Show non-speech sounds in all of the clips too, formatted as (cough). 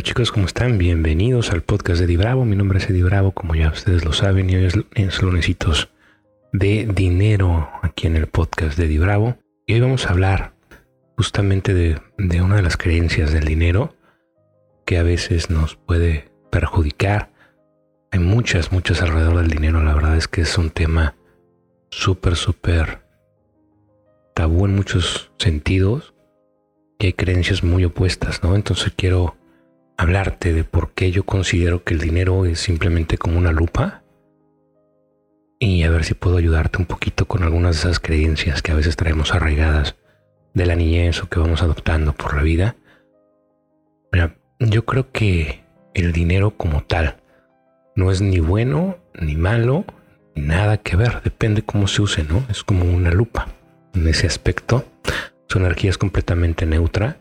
Hola chicos, ¿cómo están? Bienvenidos al podcast de Eddie Bravo. Mi nombre es Eddie Bravo, como ya ustedes lo saben, y hoy es, es lunesitos de dinero aquí en el podcast de Eddie Bravo. Y hoy vamos a hablar justamente de, una de las creencias del dinero que a veces nos puede perjudicar. Hay muchas, muchas alrededor del dinero. La verdad es que es un tema súper, súper tabú en muchos sentidos hay creencias muy opuestas, ¿no? Entonces quiero hablarte de por qué yo considero que el dinero es simplemente como una lupa y a ver si puedo ayudarte un poquito con algunas de esas creencias que a veces traemos arraigadas de la niñez o que vamos adoptando por la vida. Mira, yo creo que el dinero como tal no es ni bueno ni malo, ni nada que ver, depende cómo se use, ¿no? Es como una lupa. En ese aspecto, su energía es completamente neutra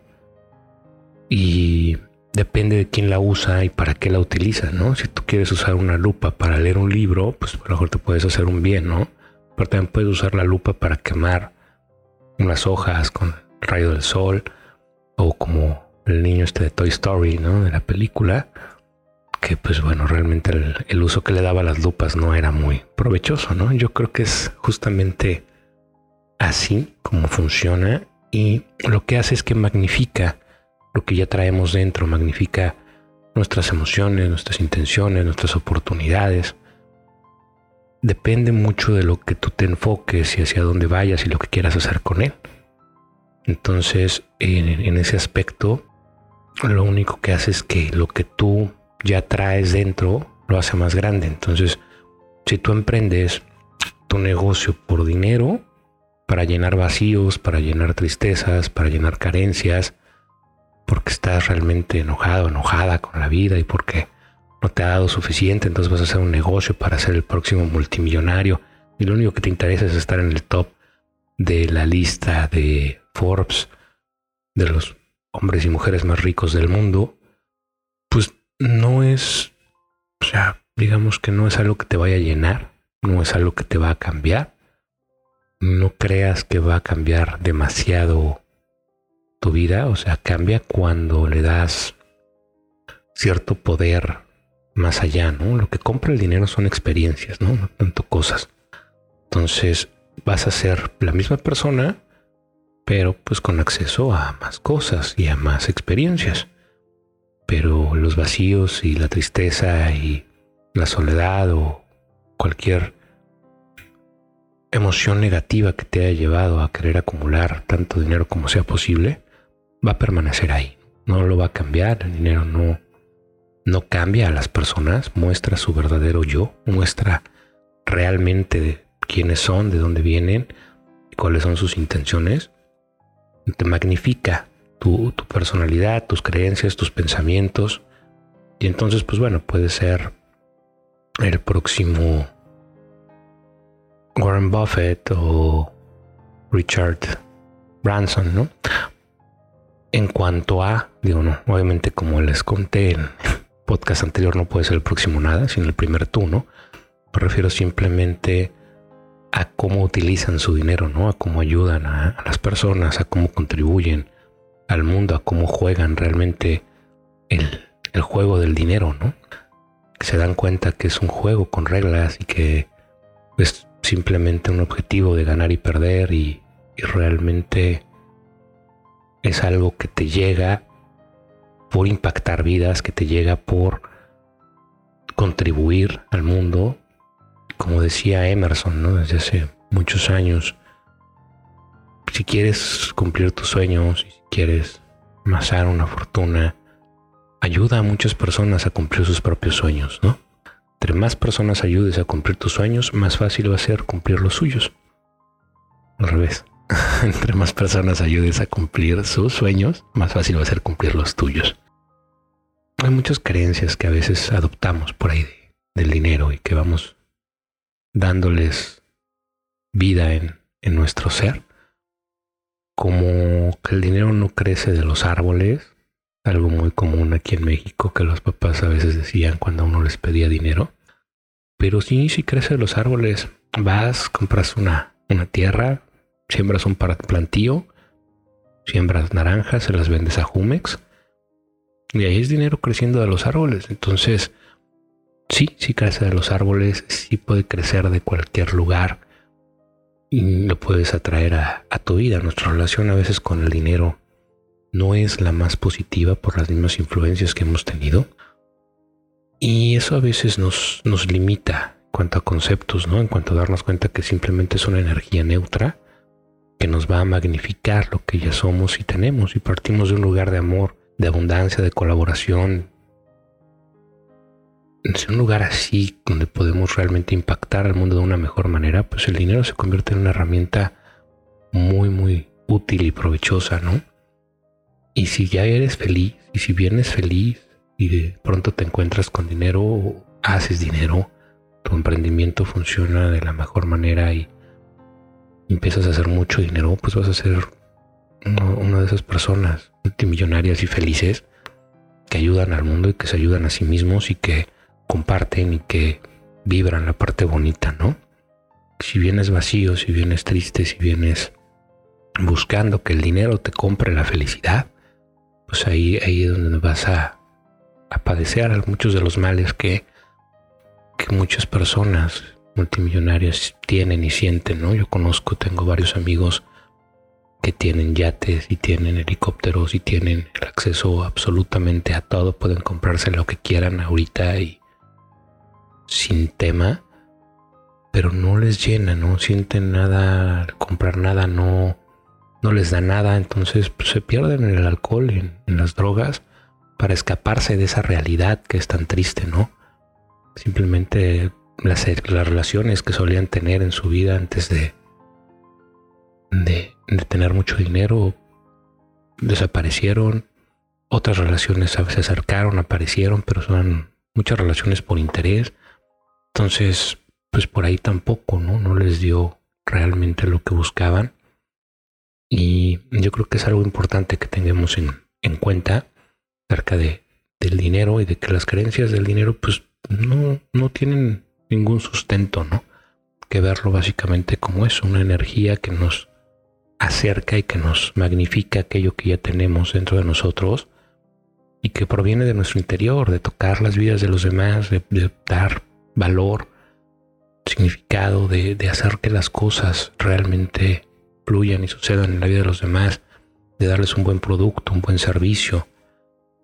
y depende de quién la usa y para qué la utiliza, ¿no? Si tú quieres usar una lupa para leer un libro, pues a lo mejor te puedes hacer un bien, ¿no? Pero también puedes usar la lupa para quemar unas hojas con el rayo del sol o como el niño este de Toy Story, ¿no? De la película, que pues bueno, realmente el, el uso que le daba a las lupas no era muy provechoso, ¿no? Yo creo que es justamente así como funciona y lo que hace es que magnifica lo que ya traemos dentro, magnifica nuestras emociones, nuestras intenciones, nuestras oportunidades. Depende mucho de lo que tú te enfoques y hacia dónde vayas y lo que quieras hacer con él. Entonces, en, ese aspecto, lo único que hace es que lo que tú ya traes dentro lo hace más grande. Entonces, si tú emprendes tu negocio por dinero, para llenar vacíos, para llenar tristezas, para llenar carencias, porque estás realmente enojado, enojada con la vida y porque no te ha dado suficiente, entonces vas a hacer un negocio para ser el próximo multimillonario y lo único que te interesa es estar en el top de la lista de Forbes de los hombres y mujeres más ricos del mundo, pues no es, o sea, digamos que no es algo que te vaya a llenar, no es algo que te va a cambiar. No creas que va a cambiar demasiado tu vida, o sea, cambia cuando le das cierto poder más allá, ¿no? Lo que compra el dinero son experiencias, ¿no? No tanto cosas. Entonces vas a ser la misma persona, pero pues con acceso a más cosas y a más experiencias. Pero los vacíos y la tristeza y la soledad o cualquier emoción negativa que te haya llevado a querer acumular tanto dinero como sea posible, va a permanecer ahí. No lo va a cambiar. El dinero no, no cambia a las personas, muestra su verdadero yo, muestra realmente quiénes son, de dónde vienen, cuáles son sus intenciones. Te magnifica tu, tu personalidad, tus creencias, tus pensamientos. Y entonces, pues bueno, puede ser el próximo Warren Buffett o Richard Branson, ¿no? En cuanto a, digo, no, obviamente como les conté en el podcast anterior, no puede ser el próximo nada, sino el primer tú, ¿no? Me refiero simplemente a cómo utilizan su dinero, ¿no? A cómo ayudan a, las personas, a cómo contribuyen al mundo, a cómo juegan realmente el, el juego del dinero, ¿no? Que se dan cuenta que es un juego con reglas y que es simplemente un objetivo de ganar y perder y, y realmente es algo que te llega por impactar vidas, que te llega por contribuir al mundo, como decía Emerson, ¿no? Desde hace muchos años. Si quieres cumplir tus sueños, si quieres amasar una fortuna, ayuda a muchas personas a cumplir sus propios sueños, ¿no? Entre más personas ayudes a cumplir tus sueños, más fácil va a ser cumplir los suyos. Al revés. (laughs) entre más personas ayudes a cumplir sus sueños, más fácil va a ser cumplir los tuyos. Hay muchas creencias que a veces adoptamos por ahí del dinero y que vamos dándoles vida en, en nuestro ser. Como que el dinero no crece de los árboles, algo muy común aquí en México que los papás a veces decían cuando uno les pedía dinero. Pero sí, sí crece de los árboles. Vas, compras una, una tierra, siembras un plantío, siembras naranjas, se las vendes a Jumex Y ahí es dinero creciendo de los árboles. Entonces, sí, sí crece de los árboles, sí puede crecer de cualquier lugar y lo puedes atraer a, a tu vida. Nuestra relación a veces con el dinero no es la más positiva por las mismas influencias que hemos tenido. Y eso a veces nos, nos limita en cuanto a conceptos, ¿no? En cuanto a darnos cuenta que simplemente es una energía neutra que nos va a magnificar lo que ya somos y tenemos y partimos de un lugar de amor, de abundancia, de colaboración. Es un lugar así donde podemos realmente impactar al mundo de una mejor manera, pues el dinero se convierte en una herramienta muy, muy útil y provechosa, ¿no? Y si ya eres feliz, y si vienes feliz, y de pronto te encuentras con dinero, haces dinero, tu emprendimiento funciona de la mejor manera y empiezas a hacer mucho dinero, pues vas a ser una de esas personas multimillonarias y felices que ayudan al mundo y que se ayudan a sí mismos y que comparten y que vibran la parte bonita, ¿no? Si vienes vacío, si vienes triste, si vienes buscando que el dinero te compre la felicidad, pues ahí, ahí es donde vas a, a padecer muchos de los males que, que muchas personas multimillonarias tienen y sienten, ¿no? Yo conozco, tengo varios amigos que tienen yates y tienen helicópteros y tienen el acceso absolutamente a todo, pueden comprarse lo que quieran ahorita y sin tema, pero no les llena, no sienten nada, comprar nada no, no les da nada, entonces pues, se pierden en el alcohol, en las drogas, para escaparse de esa realidad que es tan triste, ¿no? Simplemente las, las relaciones que solían tener en su vida antes de, de, tener mucho dinero desaparecieron. Otras relaciones se acercaron, aparecieron, pero son muchas relaciones por interés. Entonces, pues por ahí tampoco, ¿no? No les dio realmente lo que buscaban. Y yo creo que es algo importante que tengamos en, en cuenta acerca de, del dinero y de que las creencias del dinero pues no, no tienen ningún sustento, ¿no? Que verlo básicamente como eso, una energía que nos acerca y que nos magnifica aquello que ya tenemos dentro de nosotros y que proviene de nuestro interior, de tocar las vidas de los demás, de, dar valor, significado, de, de, hacer que las cosas realmente fluyan y sucedan en la vida de los demás, de darles un buen producto, un buen servicio,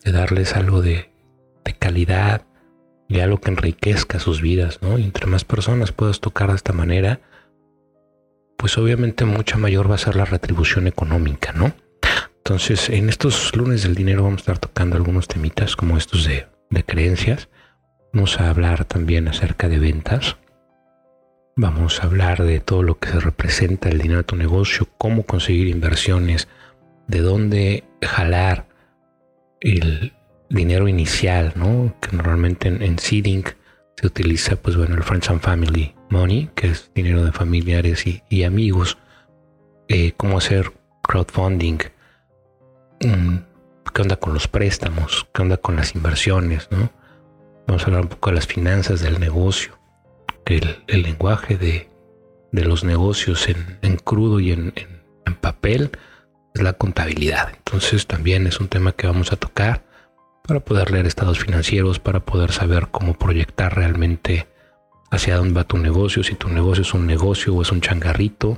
de darles algo de, de calidad, y algo que enriquezca sus vidas, ¿no? Y entre más personas puedas tocar de esta manera, pues obviamente mucha mayor va a ser la retribución económica, ¿no? Entonces, en estos lunes del dinero vamos a estar tocando algunos temitas como estos de, de creencias. Vamos a hablar también acerca de ventas. Vamos a hablar de todo lo que se representa el dinero de tu negocio, cómo conseguir inversiones, de dónde jalar el, dinero inicial, ¿no? Que normalmente en, seeding se utiliza, pues bueno, el Friends and Family Money, que es dinero de familiares y, amigos. Eh, cómo hacer crowdfunding. Mm, ¿Qué onda con los préstamos? ¿Qué onda con las inversiones? ¿no? Vamos a hablar un poco de las finanzas del negocio. El, lenguaje de, los negocios en, crudo y en papel es la contabilidad. Entonces también es un tema que vamos a tocar para poder leer estados financieros, para poder saber cómo proyectar realmente hacia dónde va tu negocio, si tu negocio es un negocio o es un changarrito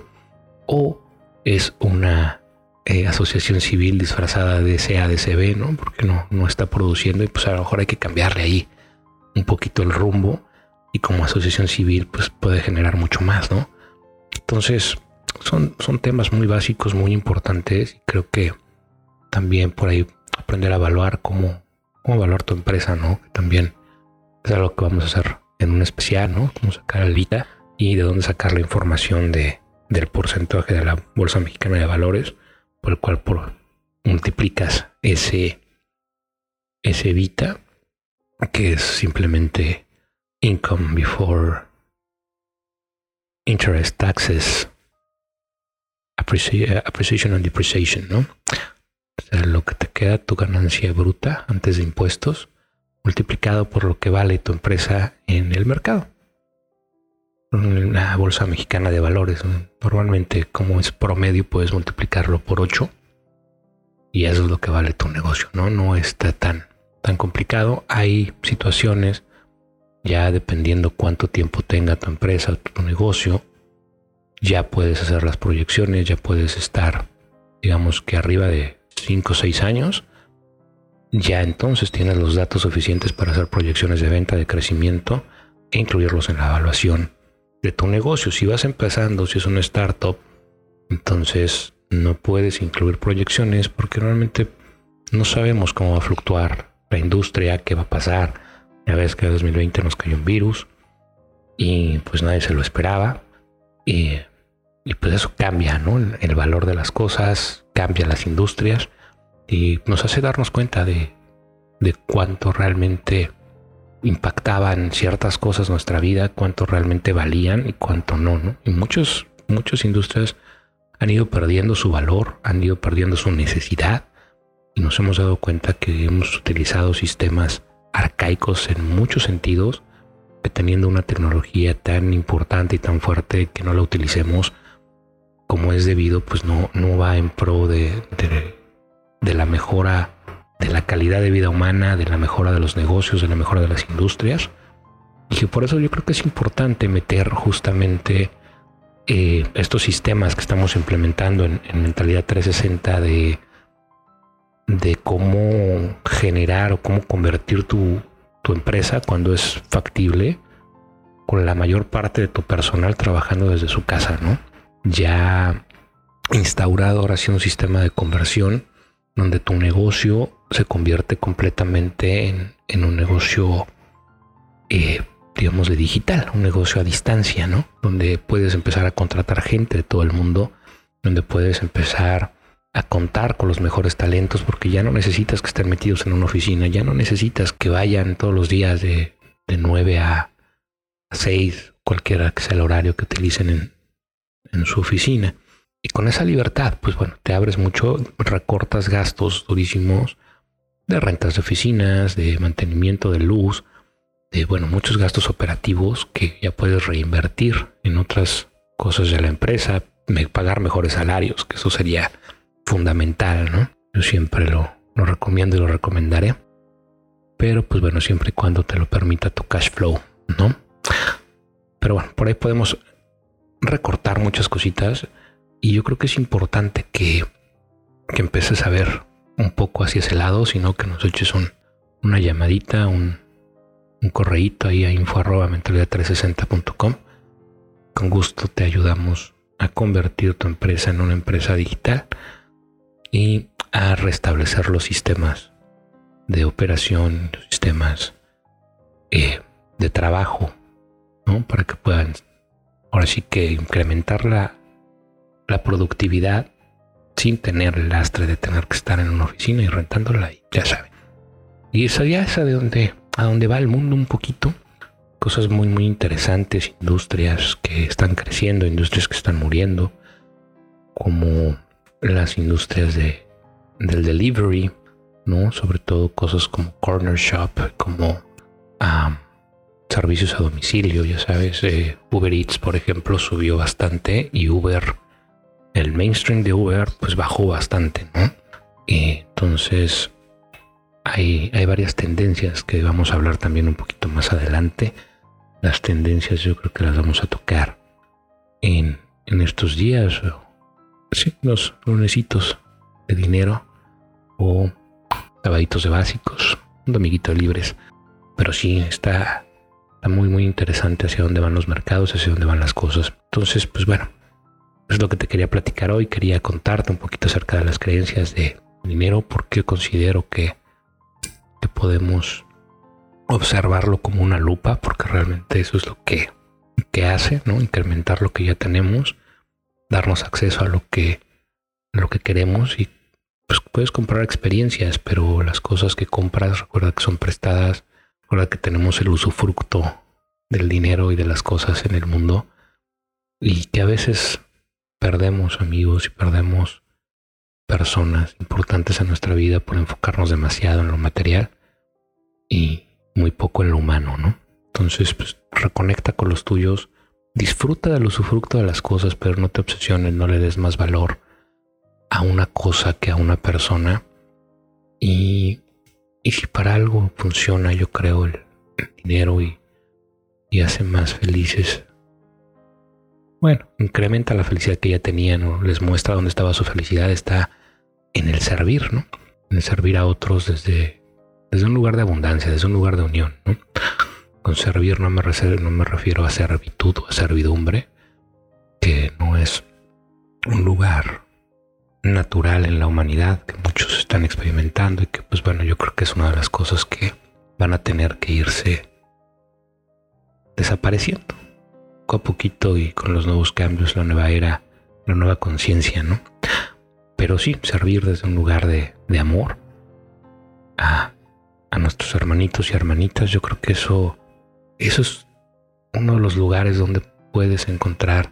o es una eh, asociación civil disfrazada de CADCB, ¿no? Porque no, no está produciendo y pues a lo mejor hay que cambiarle ahí un poquito el rumbo y como asociación civil pues puede generar mucho más, ¿no? Entonces son, son temas muy básicos, muy importantes y creo que también por ahí aprender a evaluar cómo cómo valorar tu empresa, ¿no? También es algo que vamos a hacer en un especial, ¿no? Cómo sacar el VITA y de dónde sacar la información de, del porcentaje de la Bolsa Mexicana de Valores, por el cual por, multiplicas ese, ese VITA, que es simplemente Income Before Interest Taxes Appreciation and Depreciation, ¿no? O sea, lo que te queda tu ganancia bruta antes de impuestos multiplicado por lo que vale tu empresa en el mercado. Una bolsa mexicana de valores, normalmente como es promedio puedes multiplicarlo por 8 y eso es lo que vale tu negocio, ¿no? No está tan, tan complicado. Hay situaciones, ya dependiendo cuánto tiempo tenga tu empresa, tu negocio, ya puedes hacer las proyecciones, ya puedes estar, digamos que arriba de 5 o 6 años. Ya entonces tienes los datos suficientes para hacer proyecciones de venta, de crecimiento e incluirlos en la evaluación de tu negocio. Si vas empezando, si es una startup, entonces no puedes incluir proyecciones porque realmente no sabemos cómo va a fluctuar la industria, qué va a pasar. Ya ves que en 2020 nos cayó un virus y pues nadie se lo esperaba. Y, pues eso cambia, ¿no? El, valor de las cosas, cambia las industrias y nos hace darnos cuenta de, de cuánto realmente impactaban ciertas cosas en nuestra vida, cuánto realmente valían y cuánto no, ¿no? Y muchos, muchas industrias han ido perdiendo su valor, han ido perdiendo su necesidad y nos hemos dado cuenta que hemos utilizado sistemas arcaicos en muchos sentidos, que teniendo una tecnología tan importante y tan fuerte que no la utilicemos como es debido, pues no, no va en pro de, de la mejora de la calidad de vida humana, de la mejora de los negocios, de la mejora de las industrias. Y por eso yo creo que es importante meter justamente eh, estos sistemas que estamos implementando en, mentalidad 360 de, de cómo generar o cómo convertir tu, tu empresa cuando es factible con la mayor parte de tu personal trabajando desde su casa, ¿no? Ya instaurado ahora sí un sistema de conversión donde tu negocio se convierte completamente en, un negocio, eh, digamos, de digital, un negocio a distancia, ¿no? Donde puedes empezar a contratar gente de todo el mundo, donde puedes empezar a contar con los mejores talentos, porque ya no necesitas que estén metidos en una oficina, ya no necesitas que vayan todos los días de, de 9 a, 6, cualquiera que sea el horario que utilicen en, en su oficina y con esa libertad, pues bueno, te abres mucho, recortas gastos durísimos de rentas de oficinas, de mantenimiento de luz, de bueno, muchos gastos operativos que ya puedes reinvertir en otras cosas de la empresa, pagar mejores salarios, que eso sería fundamental, ¿no? Yo siempre lo, lo recomiendo y lo recomendaré. Pero pues bueno, siempre y cuando te lo permita tu cash flow, ¿no? Pero bueno, por ahí podemos recortar muchas cositas y yo creo que es importante que, que empieces a ver un poco hacia ese lado, sino que nos eches una llamadita, un, un correíto ahí a info mentalidad360.com. Con gusto te ayudamos a convertir tu empresa en una empresa digital y a restablecer los sistemas de operación, los sistemas eh, de trabajo, ¿no? para que puedan ahora sí que incrementar la, la productividad sin tener el lastre de tener que estar en una oficina y rentándola y ya saben. Y eso ya es a donde, a donde va el mundo un poquito. Cosas muy muy interesantes, industrias que están creciendo, industrias que están muriendo, como las industrias de, del delivery, ¿no? Sobre todo cosas como corner shop, como servicios a domicilio, ya sabes, eh, Uber Eats, por ejemplo, subió bastante y Uber el mainstream de Uber pues bajó bastante, ¿no? Y entonces hay, hay varias tendencias que vamos a hablar también un poquito más adelante. Las tendencias yo creo que las vamos a tocar en, en estos días. Sí, los lunesitos de dinero o sabaditos de básicos, un domiguito libres. Pero sí, está, muy, muy interesante hacia dónde van los mercados, hacia dónde van las cosas. Entonces, pues bueno, es lo que te quería platicar hoy. Quería contarte un poquito acerca de las creencias de dinero, porque considero que, que podemos observarlo como una lupa, porque realmente eso es lo que, que hace, ¿no? Incrementar lo que ya tenemos, darnos acceso a lo que, a lo que queremos y pues puedes comprar experiencias, pero las cosas que compras, recuerda que son prestadas, recuerda que tenemos el usufructo del dinero y de las cosas en el mundo y que a veces perdemos amigos y perdemos personas importantes en nuestra vida por enfocarnos demasiado en lo material y muy poco en lo humano, ¿no? Entonces, pues reconecta con los tuyos, disfruta del usufructo de las cosas, pero no te obsesiones, no le des más valor a una cosa que a una persona y, Y si para algo funciona, yo creo, el, dinero y, y hace más felices bueno, incrementa la felicidad que ya tenían o les muestra dónde estaba su felicidad, está en el servir, ¿no? En el servir a otros desde, desde un lugar de abundancia, desde un lugar de unión, ¿no? Con servir no me, no me refiero a servitud o a servidumbre, que no es un lugar natural en la humanidad que muchos están experimentando y que pues bueno, yo creo que es una de las cosas que van a tener que irse desapareciendo poco a poquito y con los nuevos cambios, la nueva era, la nueva conciencia, ¿no? Pero sí, servir desde un lugar de, amor a, a, nuestros hermanitos y hermanitas, yo creo que eso, eso es uno de los lugares donde puedes encontrar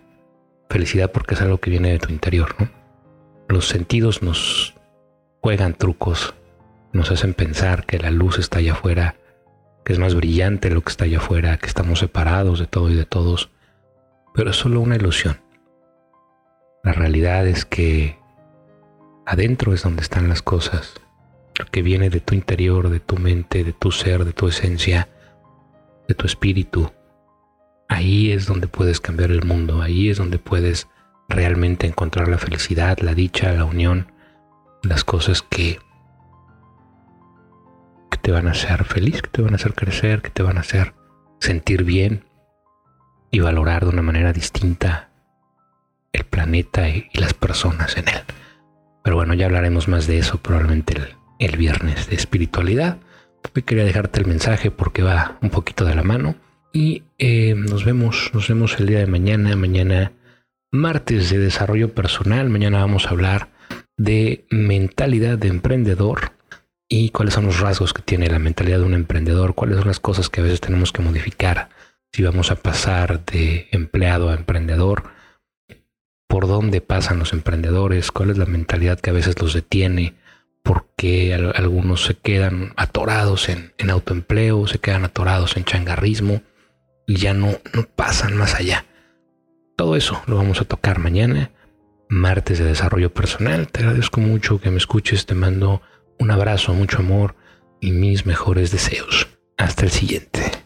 felicidad porque es algo que viene de tu interior, ¿no? Los sentidos nos juegan trucos, nos hacen pensar que la luz está allá afuera, que es más brillante lo que está allá afuera, que estamos separados de todo y de todos pero es solo una ilusión. La realidad es que adentro es donde están las cosas, lo que viene de tu interior, de tu mente, de tu ser, de tu esencia, de tu espíritu. Ahí es donde puedes cambiar el mundo, ahí es donde puedes realmente encontrar la felicidad, la dicha, la unión, las cosas que, que te van a hacer feliz, que te van a hacer crecer, que te van a hacer sentir bien, y valorar de una manera distinta el planeta y, las personas en él. Pero bueno, ya hablaremos más de eso probablemente el, viernes de espiritualidad. Hoy quería dejarte el mensaje porque va un poquito de la mano. Y eh, nos vemos, nos vemos el día de mañana, mañana martes de desarrollo personal. Mañana vamos a hablar de mentalidad de emprendedor y cuáles son los rasgos que tiene la mentalidad de un emprendedor, cuáles son las cosas que a veces tenemos que modificar si vamos a pasar de empleado a emprendedor, por dónde pasan los emprendedores, cuál es la mentalidad que a veces los detiene, por qué algunos se quedan atorados en, autoempleo, se quedan atorados en changarrismo y ya no, no pasan más allá. Todo eso lo vamos a tocar mañana, martes de desarrollo personal. Te agradezco mucho que me escuches, te mando un abrazo, mucho amor y mis mejores deseos. Hasta el siguiente.